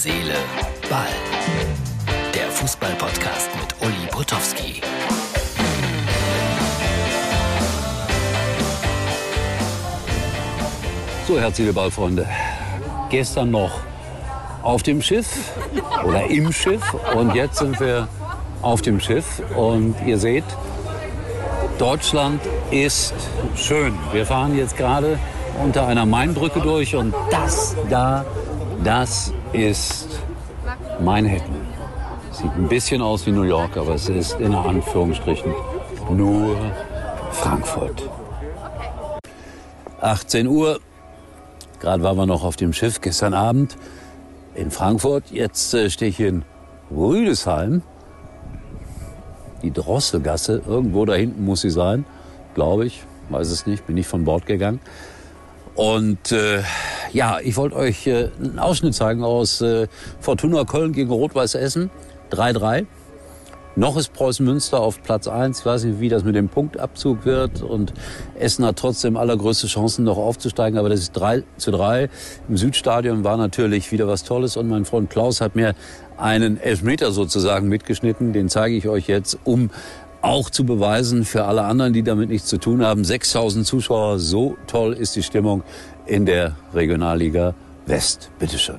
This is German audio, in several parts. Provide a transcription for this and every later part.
Seele, Ball. Der Fußball-Podcast mit Uli Potowski. So, Herz, Seele, Ball, Freunde. Gestern noch auf dem Schiff oder im Schiff und jetzt sind wir auf dem Schiff und ihr seht, Deutschland ist schön. Wir fahren jetzt gerade unter einer Mainbrücke durch und das da, das ist Manhattan. Sieht ein bisschen aus wie New York, aber es ist in Anführungsstrichen nur Frankfurt. 18 Uhr, gerade waren wir noch auf dem Schiff gestern Abend in Frankfurt. Jetzt äh, stehe ich in Rüdesheim. Die Drosselgasse, irgendwo da hinten muss sie sein, glaube ich. Weiß es nicht, bin nicht von Bord gegangen. Und äh, ja, ich wollte euch äh, einen Ausschnitt zeigen aus äh, Fortuna Köln gegen Rot-Weiß Essen. 3-3. Noch ist Preußen Münster auf Platz 1. Ich weiß nicht, wie das mit dem Punktabzug wird. Und Essen hat trotzdem allergrößte Chancen, noch aufzusteigen. Aber das ist 3 zu 3. Im Südstadion war natürlich wieder was Tolles. Und mein Freund Klaus hat mir einen Elfmeter sozusagen mitgeschnitten. Den zeige ich euch jetzt, um auch zu beweisen für alle anderen, die damit nichts zu tun haben. 6000 Zuschauer, so toll ist die Stimmung in der Regionalliga West. Bitteschön.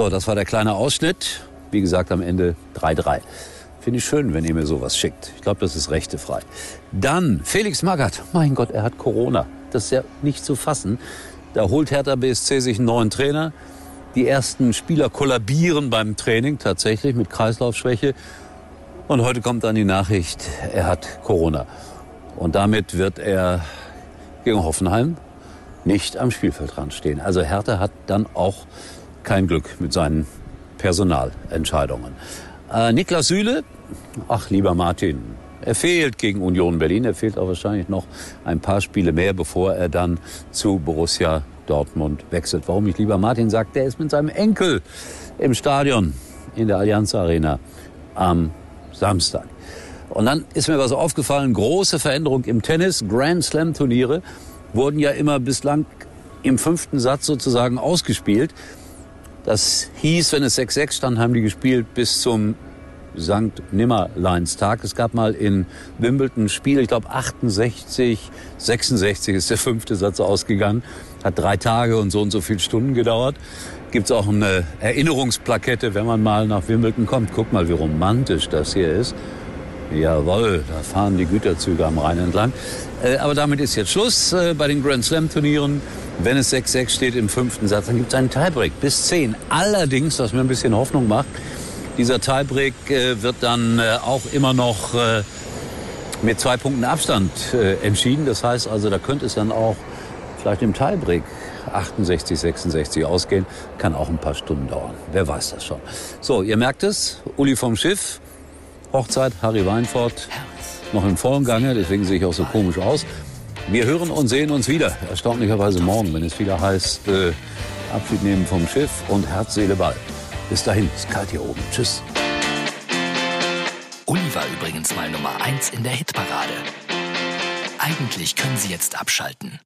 So, das war der kleine Ausschnitt. Wie gesagt, am Ende 3-3. Finde ich schön, wenn ihr mir sowas schickt. Ich glaube, das ist rechtefrei. Dann Felix Magath. Mein Gott, er hat Corona. Das ist ja nicht zu fassen. Da holt Hertha BSC sich einen neuen Trainer. Die ersten Spieler kollabieren beim Training tatsächlich mit Kreislaufschwäche. Und heute kommt dann die Nachricht, er hat Corona. Und damit wird er gegen Hoffenheim nicht am Spielfeldrand stehen. Also Hertha hat dann auch kein Glück mit seinen Personalentscheidungen. Äh, Niklas Süle, ach lieber Martin, er fehlt gegen Union Berlin. Er fehlt auch wahrscheinlich noch ein paar Spiele mehr, bevor er dann zu Borussia Dortmund wechselt. Warum ich lieber Martin sagt, der ist mit seinem Enkel im Stadion in der Allianz Arena am Samstag. Und dann ist mir was aufgefallen, große Veränderung im Tennis. Grand Slam Turniere wurden ja immer bislang im fünften Satz sozusagen ausgespielt. Das hieß, wenn es 6-6 stand, haben die gespielt bis zum St. Nimmerleinstag. Es gab mal in Wimbledon ein Spiel, ich glaube 68, 66 ist der fünfte Satz ausgegangen. Hat drei Tage und so und so viele Stunden gedauert. Gibt's auch eine Erinnerungsplakette, wenn man mal nach Wimbledon kommt. Guck mal, wie romantisch das hier ist. Jawohl, da fahren die Güterzüge am Rhein entlang. Äh, aber damit ist jetzt Schluss äh, bei den Grand Slam Turnieren. Wenn es 6-6 steht im fünften Satz, dann gibt es einen Tiebreak bis 10. Allerdings, was mir ein bisschen Hoffnung macht, dieser Tiebreak äh, wird dann auch immer noch mit zwei Punkten Abstand entschieden. Das heißt also, da könnte es dann auch vielleicht im Tiebreak 68, 66 ausgehen. Kann auch ein paar Stunden dauern. Wer weiß das schon. So, ihr merkt es. Uli vom Schiff. Hochzeit, Harry Weinfurt. Noch im vollen Gange, deswegen sehe ich auch so komisch aus. Wir hören und sehen uns wieder, erstaunlicherweise morgen, wenn es wieder heißt, äh, Abschied nehmen vom Schiff und Herz, Seele, Ball. Bis dahin, ist kalt hier oben. Tschüss. Uli war übrigens mal Nummer 1 in der Hitparade. Eigentlich können Sie jetzt abschalten.